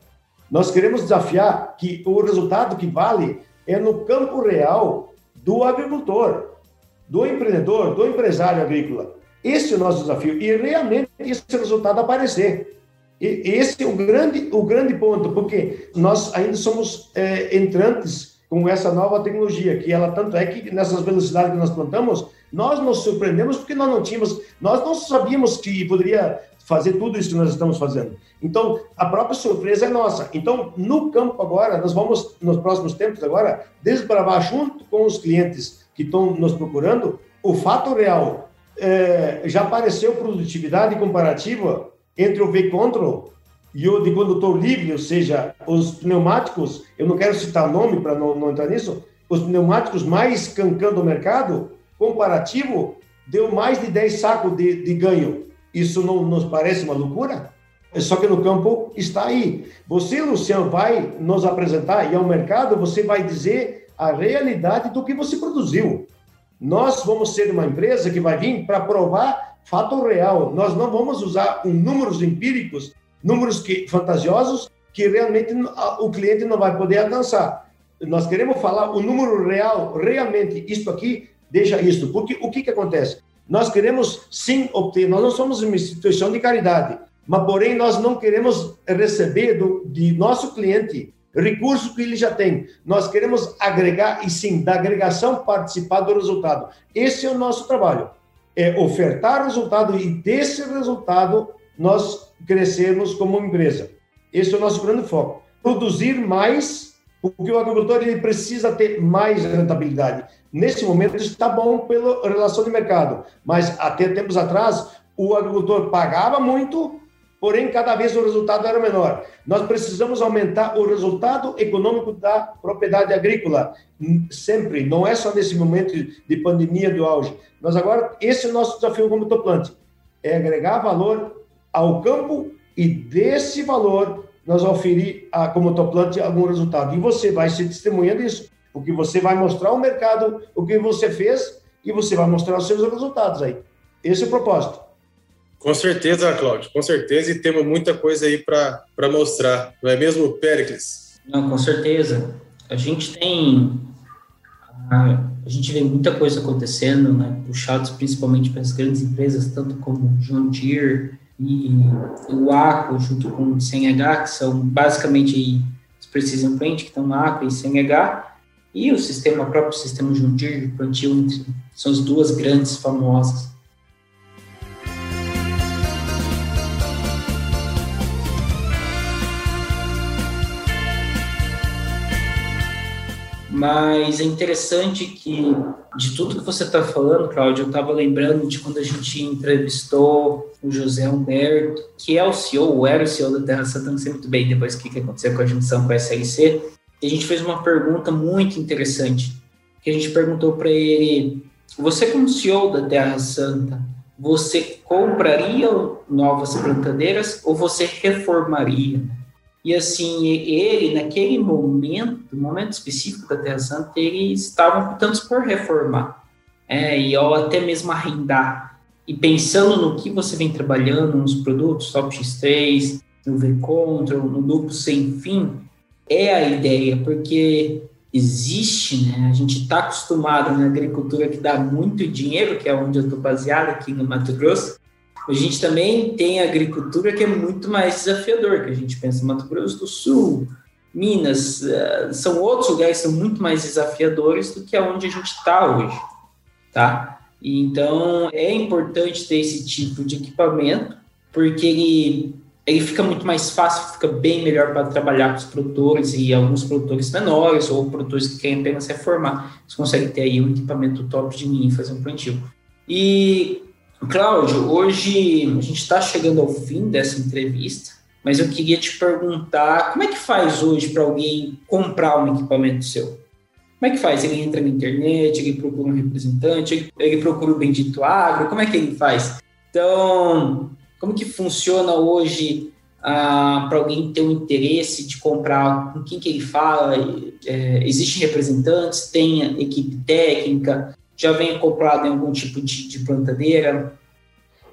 nós queremos desafiar que o resultado que vale é no campo real do agricultor, do empreendedor, do empresário agrícola. Esse é o nosso desafio e realmente esse resultado aparecer. E esse é o grande, o grande ponto, porque nós ainda somos é, entrantes com essa nova tecnologia, que ela tanto é que nessas velocidades que nós plantamos, nós nos surpreendemos porque nós não tínhamos, nós não sabíamos que poderia fazer tudo isso que nós estamos fazendo. Então, a própria surpresa é nossa. Então, no campo agora, nós vamos, nos próximos tempos agora, desbravar junto com os clientes que estão nos procurando, o fato real. É, já apareceu produtividade comparativa entre o V-Control e o de condutor livre, ou seja, os pneumáticos, eu não quero citar nome para não, não entrar nisso, os pneumáticos mais cancando o mercado, comparativo, deu mais de 10 sacos de, de ganho isso não nos parece uma loucura? Só que no campo está aí. Você, Luciano, vai nos apresentar e ao mercado você vai dizer a realidade do que você produziu. Nós vamos ser uma empresa que vai vir para provar fato real. Nós não vamos usar um números empíricos, números que, fantasiosos, que realmente o cliente não vai poder alcançar. Nós queremos falar o número real, realmente, isto aqui, deixa isto. Porque o que, que acontece? Nós queremos sim obter, nós não somos uma instituição de caridade, mas porém nós não queremos receber do, de nosso cliente recursos que ele já tem. Nós queremos agregar e sim, da agregação participar do resultado. Esse é o nosso trabalho. É ofertar resultado e desse resultado nós crescermos como empresa. Esse é o nosso grande foco. Produzir mais, porque o agricultor ele precisa ter mais rentabilidade. Nesse momento está bom pela relação de mercado, mas até tempos atrás o agricultor pagava muito, porém cada vez o resultado era menor. Nós precisamos aumentar o resultado econômico da propriedade agrícola, sempre, não é só nesse momento de pandemia do auge. Nós agora, esse é o nosso desafio como toplante, é agregar valor ao campo e desse valor nós oferir a, como toplante algum resultado. E você vai ser testemunha disso porque você vai mostrar ao mercado o que você fez e você vai mostrar os seus resultados aí. Esse é o propósito. Com certeza, Cláudio, com certeza, e temos muita coisa aí para mostrar, não é mesmo, Pericles? Não, com certeza. A gente tem. A, a gente vê muita coisa acontecendo, né, puxados principalmente pelas grandes empresas, tanto como John Deere e o ACO, junto com o CNH, que são basicamente os Precision Plant, que estão no ACO e CNH, e o sistema, o próprio sistema Jundir de plantio são as duas grandes famosas. Mas é interessante que, de tudo que você está falando, Cláudio, eu estava lembrando de quando a gente entrevistou o José Humberto, que é o CEO, era o CEO da Terra Santa, não sei muito bem depois o que, que aconteceu com a junção com a SLC, e a gente fez uma pergunta muito interessante, que a gente perguntou para ele, você como CEO da Terra Santa, você compraria novas plantadeiras ou você reformaria? E assim, ele, naquele momento, momento específico da Terra Santa, ele estava optando por reformar, é, e ou até mesmo arrendar. E pensando no que você vem trabalhando, nos produtos Top X3, no V-Control, no duplo sem fim, é a ideia, porque existe, né? A gente está acostumado na agricultura que dá muito dinheiro, que é onde eu estou baseado aqui no Mato Grosso. A gente também tem agricultura que é muito mais desafiador, que a gente pensa Mato Grosso do Sul, Minas, uh, são outros lugares que são muito mais desafiadores do que aonde a gente está hoje, tá? Então é importante ter esse tipo de equipamento, porque ele ele fica muito mais fácil, fica bem melhor para trabalhar com os produtores e alguns produtores menores ou produtores que querem apenas reformar. Você consegue ter aí um equipamento top de linha e fazer um plantio. E, Cláudio, hoje a gente está chegando ao fim dessa entrevista, mas eu queria te perguntar como é que faz hoje para alguém comprar um equipamento seu? Como é que faz? Ele entra na internet, ele procura um representante, ele, procura o Bendito Agro, como é que ele faz? Então, como que funciona hoje ah, para alguém ter um interesse de comprar? Com quem que ele fala? É, Existem representantes? Tem equipe técnica? Já vem acoplado em algum tipo de, de plantadeira?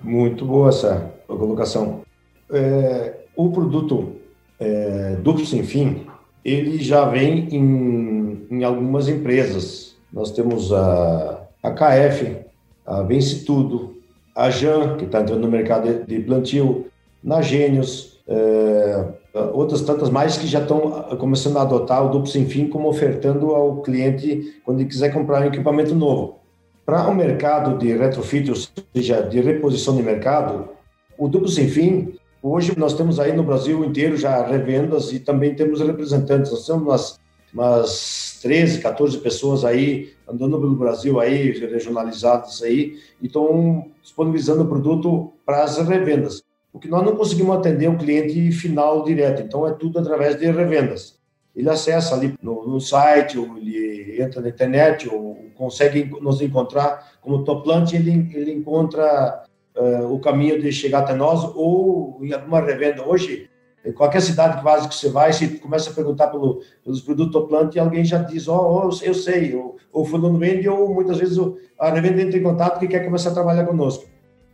Muito boa essa colocação. É, o produto é, duplo sem fim, ele já vem em, em algumas empresas. Nós temos a, a KF, a Vence Tudo, a Jan, que está entrando no mercado de plantio, na Gênios, é, outras tantas mais que já estão ah, começando a adotar o duplo sem fim como ofertando ao cliente quando ele quiser comprar um equipamento novo. Para o mercado de retrofit, ou seja, de reposição de mercado, o duplo sem fim, hoje nós temos aí no Brasil inteiro já revendas e também temos representantes. Nós temos umas, umas 13, 14 pessoas aí andando pelo Brasil aí, regionalizadas aí, e estão disponibilizando o produto para as revendas. O que nós não conseguimos atender o cliente final direto, então é tudo através de revendas. Ele acessa ali no, no site, ou ele entra na internet, ou consegue nos encontrar como Toplant, ele, ele encontra uh, o caminho de chegar até nós, ou em alguma revenda. Hoje, em qualquer cidade quase que você vai, se começa a perguntar pelo, pelos produtos Toplant, e alguém já diz, ó, oh, eu sei, ou, ou fulano vende, ou muitas vezes a revenda entra em contato que quer começar a trabalhar conosco.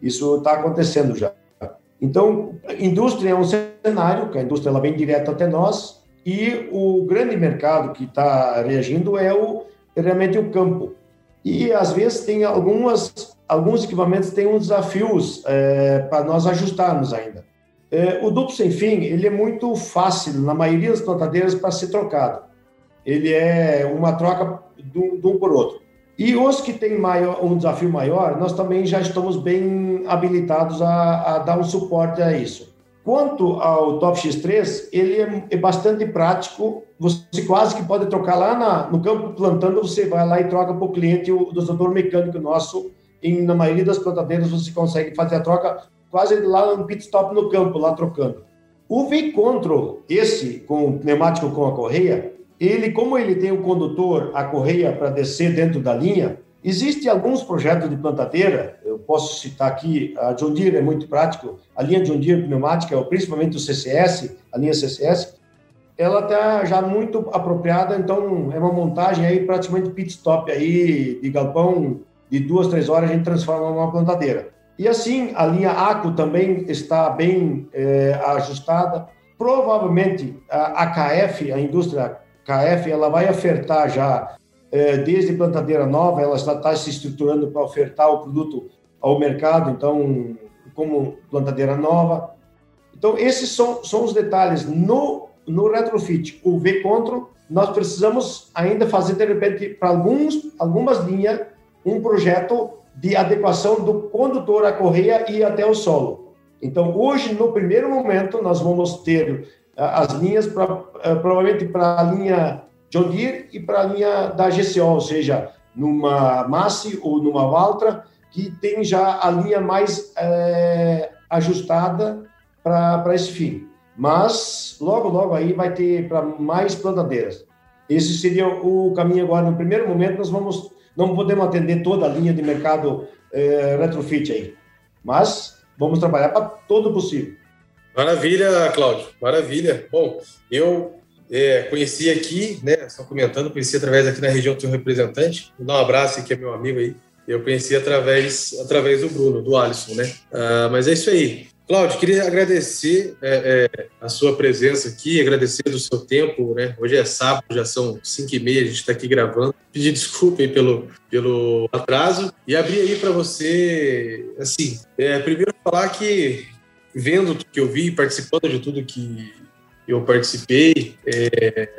Isso está acontecendo já. Então, indústria é um cenário, que a indústria ela vem direto até nós, e o grande mercado que está reagindo é o, realmente o campo. E, às vezes, tem algumas, alguns equipamentos têm uns desafios é, para nós ajustarmos ainda. É, o duplo sem fim, ele é muito fácil, na maioria das plantadeiras, para ser trocado. Ele é uma troca de um por outro. E os que têm maior, um desafio maior, nós também já estamos bem habilitados a, a dar um suporte a isso. Quanto ao Top X3, ele é, é, bastante prático. Você quase que pode trocar lá na, no campo plantando, você vai lá e troca para o cliente o dosador mecânico nosso. Na maioria das plantadeiras você consegue fazer a troca quase lá no pit stop no campo, lá trocando. O V-Control, esse com o pneumático com a correia, ele, como ele tem o condutor, a correia para descer dentro da linha, Existem alguns projetos de plantadeira, eu posso citar aqui, a John Deere é muito prático, a linha John Deere pneumática, principalmente o CCS, a linha CCS, ela está já muito apropriada, então é uma montagem aí praticamente pit stop aí de galpão de duas, três horas a gente transforma numa plantadeira. E assim, a linha ACO também está bem é, ajustada. Provavelmente a, KF, a indústria KF, ela vai ofertar já, é, desde plantadeira nova, ela está, está se estruturando para ofertar o produto ao mercado, então, como plantadeira nova. Então, esses são, são os detalhes. No, no retrofit, o V-Control, nós precisamos ainda fazer, de repente, para alguns, algumas linhas, um projeto de adequação do condutor à correia e até o solo. Então, hoje, no primeiro momento, nós vamos ter as linhas, ah, provavelmente para a linha John Deere e para a linha da GCO, ou seja, numa Massi ou numa Valtra, que tem já a linha mais é, ajustada para esse fim. Mas, logo, logo aí vai ter para mais plantadeiras. Esse seria o caminho agora. No primeiro momento, nós vamos não podemos atender toda a linha de mercado é, retrofit aí, mas vamos trabalhar para todo possível. Maravilha, Cláudio, maravilha. Bom, eu é, conheci aqui, né, só comentando, conheci através aqui na região do seu representante, vou dar um abraço aqui, é meu amigo aí, eu conheci através, através do Bruno, do Alisson, né? Ah, mas é isso aí. Cláudio, queria agradecer é, é, a sua presença aqui, agradecer do seu tempo, né? Hoje é sábado, já são 5 e meia, a gente está aqui gravando. Pedir desculpa pelo, pelo atraso e abrir aí para você, assim, é, primeiro falar que vendo tudo que eu vi, participando de tudo que eu participei, é,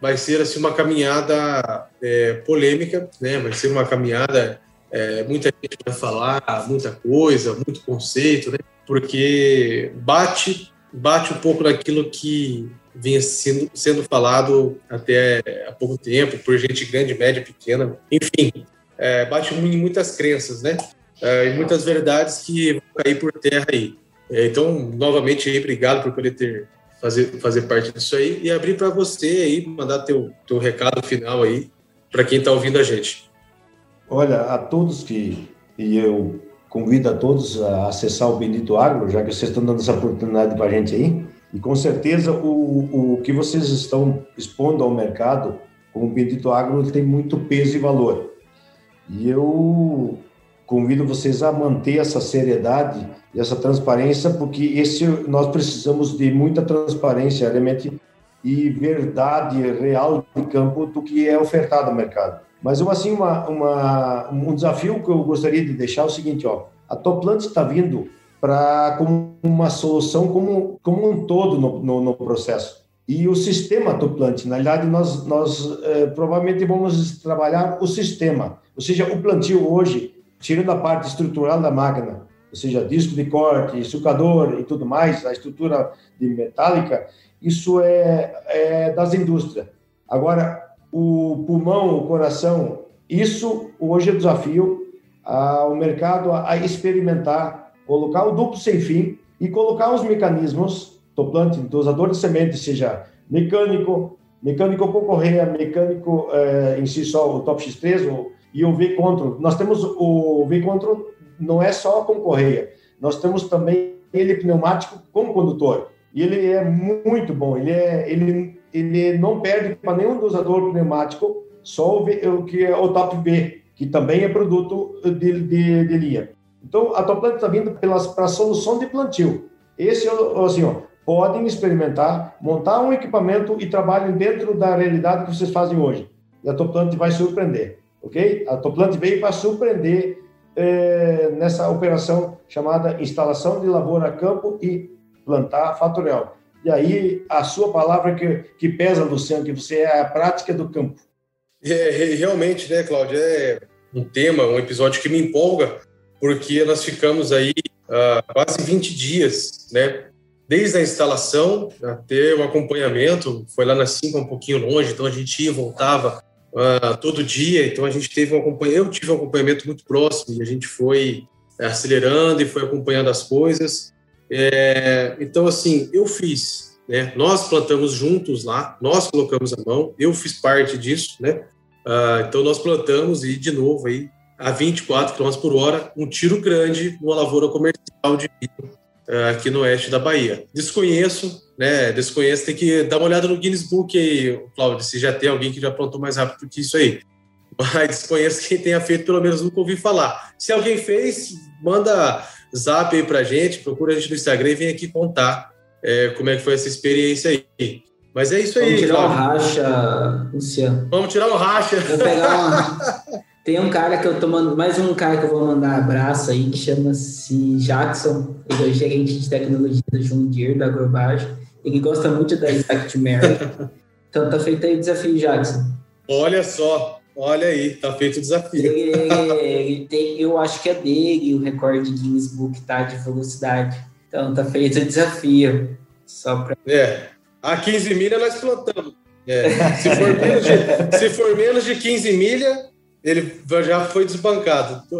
vai ser assim uma caminhada é, polêmica, né? Vai ser uma caminhada é, muita gente vai falar muita coisa, muito conceito, né? porque bate bate um pouco naquilo que vinha sendo, sendo falado até há pouco tempo, por gente grande, média, pequena, enfim, é, bate em muitas crenças, né? É, e muitas verdades que vão cair por terra aí. É, então, novamente, obrigado por poder ter fazer, fazer parte disso aí e abrir para você aí, mandar teu, teu recado final aí para quem está ouvindo a gente. Olha, a todos que, e eu convido a todos a acessar o Bendito Agro, já que vocês estão dando essa oportunidade para a gente aí, e com certeza o, o que vocês estão expondo ao mercado com o Bendito Agro tem muito peso e valor. E eu convido vocês a manter essa seriedade e essa transparência, porque esse nós precisamos de muita transparência, realmente, e verdade real de campo do que é ofertado ao mercado. Mas eu assim uma, uma um desafio que eu gostaria de deixar é o seguinte, ó, a Toplant está vindo para como uma solução como como um todo no, no, no processo. E o sistema Toplant, na realidade, nós, nós eh, provavelmente vamos trabalhar o sistema, ou seja, o plantio hoje, tirando a parte estrutural da máquina, ou seja, disco de corte, sucador e tudo mais, a estrutura de metálica, isso é, é das indústrias. Agora, o pulmão, o coração, isso hoje é desafio ao mercado a experimentar, colocar o duplo sem fim e colocar os mecanismos, toplante, dosador de semente, seja mecânico, mecânico com correia, mecânico eh, em si só, o Top X3 o, e o V-Control. Nós temos o V-Control não é só com correia, nós temos também ele pneumático com condutor. E ele é muito bom, ele, é, ele, ele não perde para nenhum dosador pneumático, só o, v, o que é o Top V, que também é produto de, de, de linha. Então, a Toplant está vindo para a solução de plantio. Esse, assim, ó, podem experimentar, montar um equipamento e trabalhem dentro da realidade que vocês fazem hoje. E a Toplant vai surpreender, ok? A Toplant veio para surpreender é, nessa operação chamada instalação de lavoura a campo e plantar fatorial. E aí a sua palavra que, que pesa, Luciano, que você é a prática do campo. É, realmente, né, Cláudio, é um tema, um episódio que me empolga, porque nós ficamos aí uh, quase 20 dias, né, desde a instalação até o acompanhamento, foi lá na Cinco um pouquinho longe, então a gente ia voltava uh, todo dia, então a gente teve um acompanhamento, eu tive um acompanhamento muito próximo e a gente foi acelerando e foi acompanhando as coisas. É, então, assim, eu fiz, né? Nós plantamos juntos lá, nós colocamos a mão, eu fiz parte disso, né? Uh, então, nós plantamos e, de novo, aí, a 24 km por hora, um tiro grande numa lavoura comercial de milho uh, aqui no oeste da Bahia. Desconheço, né? Desconheço, tem que dar uma olhada no Guinness Book aí, Cláudio, se já tem alguém que já plantou mais rápido que isso aí. Mas desconheço quem tenha feito, pelo menos nunca ouvi falar. Se alguém fez, manda zap aí pra gente, procura a gente no Instagram e vem aqui contar é, como é que foi essa experiência aí. Mas é isso aí. Vamos tirar Cláudio. um racha, Luciano. Vamos tirar um racha. Vou pegar uma... Tem um cara que eu tô mandando, mais um cara que eu vou mandar abraço aí, que chama-se Jackson. Ele é gerente de tecnologia da Deere, da Agrobage. Ele gosta muito da Exact Mary. então tá feito aí o desafio, Jackson. Olha só, olha aí, tá feito o desafio. Ele, ele tem, eu acho que é dele o recorde de Guinness Book tá, de velocidade. Então tá feito o desafio. Só pra... É, a 15 milha nós plantamos. É, se, for de, se for menos de 15 milha, ele já foi desbancado.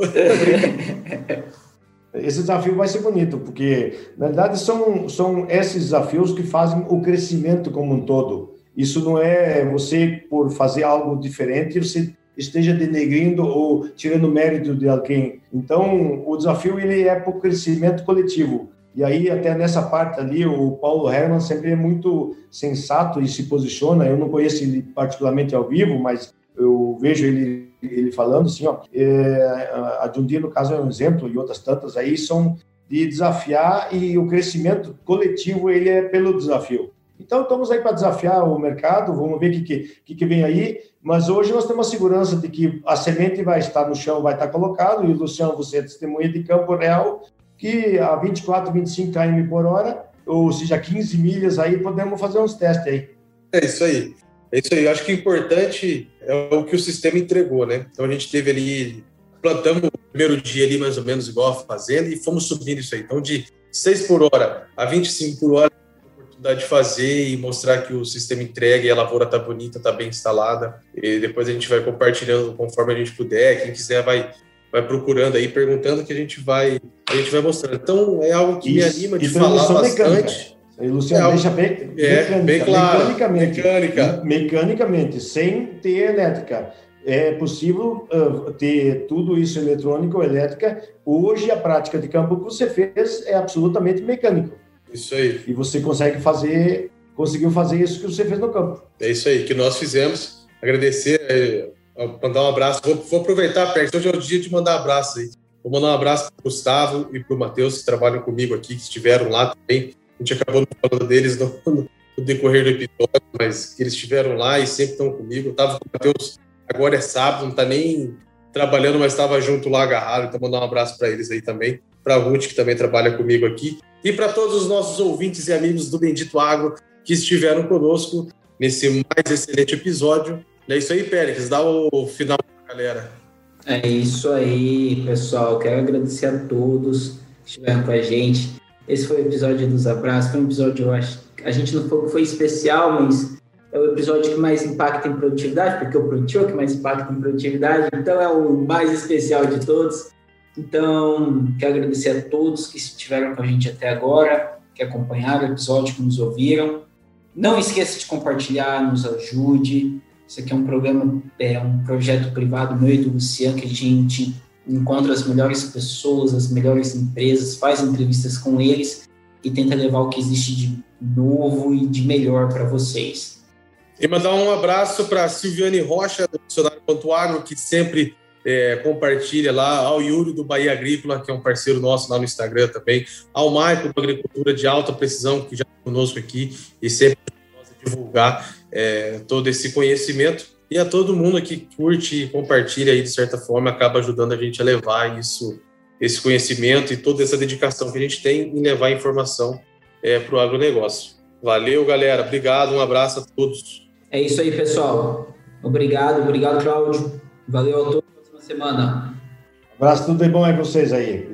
Esse desafio vai ser bonito, porque, na verdade, são, são esses desafios que fazem o crescimento como um todo. Isso não é você, por fazer algo diferente, você esteja denegrindo ou tirando mérito de alguém. Então, o desafio ele é para o crescimento coletivo. E aí, até nessa parte ali, o Paulo Herman sempre é muito sensato e se posiciona. Eu não conheço ele particularmente ao vivo, mas eu vejo ele, ele falando assim, ó, é, a Jundia, no caso, é um exemplo, e outras tantas aí são de desafiar e o crescimento coletivo, ele é pelo desafio. Então, estamos aí para desafiar o mercado, vamos ver o que, que, que, vem aí, mas hoje nós temos a segurança de que a semente vai estar no chão, vai estar colocado, e Luciano, você é testemunha de campo real, que a 24, 25 km por hora, ou seja, 15 milhas aí, podemos fazer uns testes aí. É isso aí. É isso aí. Eu acho que o importante é o que o sistema entregou, né? Então a gente teve ali, plantamos o primeiro dia ali mais ou menos igual a fazenda e fomos subindo isso aí. Então de 6 por hora a 25 por hora oportunidade de fazer e mostrar que o sistema entrega e a lavoura está bonita, está bem instalada. E depois a gente vai compartilhando conforme a gente puder. Quem quiser vai, vai procurando aí, perguntando que a gente vai, a gente vai mostrando. Então é algo que Isso. me anima de falar bastante. A Luciano é, deixa bem, é, mecânica, bem claro. Mecanicamente, mecânica. mecanicamente, sem ter elétrica é possível uh, ter tudo isso eletrônico, elétrica. Hoje, a prática de campo que você fez é absolutamente mecânico. Isso aí. E você consegue fazer, conseguiu fazer isso que você fez no campo. É isso aí, que nós fizemos. Agradecer, é, mandar um abraço. Vou, vou aproveitar, Pérez, hoje é o dia de mandar abraço aí. Vou mandar um abraço para o Gustavo e para o Matheus, que trabalham comigo aqui, que estiveram lá também. Gente acabou falando deles no, no decorrer do episódio, mas que eles estiveram lá e sempre estão comigo. Eu estava com o Matheus Agora é sábado, não está nem trabalhando, mas estava junto lá agarrado. Então, mandar um abraço para eles aí também. Para a Ruth, que também trabalha comigo aqui. E para todos os nossos ouvintes e amigos do Bendito Agro que estiveram conosco nesse mais excelente episódio. É isso aí, Pérez. Dá o final para galera. É isso aí, pessoal. Quero agradecer a todos que estiveram com a gente. Esse foi o episódio dos abraços. Foi um episódio, eu acho, a gente não foi, foi especial, mas é o episódio que mais impacta em produtividade, porque o produtivo é o que mais impacta em produtividade, então é o mais especial de todos. Então, quero agradecer a todos que estiveram com a gente até agora, que acompanharam o episódio, que nos ouviram. Não esqueça de compartilhar, nos ajude. Isso aqui é um programa, é um projeto privado meu e do Luciano, que a gente encontra as melhores pessoas, as melhores empresas, faz entrevistas com eles e tenta levar o que existe de novo e de melhor para vocês. E mandar um abraço para Silviane Rocha, do Dicionário Ponto Agro, que sempre é, compartilha lá, ao Yuri do Bahia Agrícola, que é um parceiro nosso lá no Instagram também, ao Maico do Agricultura de Alta Precisão, que já está conosco aqui e sempre divulgar é, todo esse conhecimento. E a todo mundo que curte e compartilha aí, de certa forma, acaba ajudando a gente a levar isso, esse conhecimento e toda essa dedicação que a gente tem em levar informação é, para o agronegócio. Valeu, galera. Obrigado, um abraço a todos. É isso aí, pessoal. Obrigado, obrigado, Cláudio. Valeu a todos. Próxima semana. abraço, tudo de bom aí vocês aí.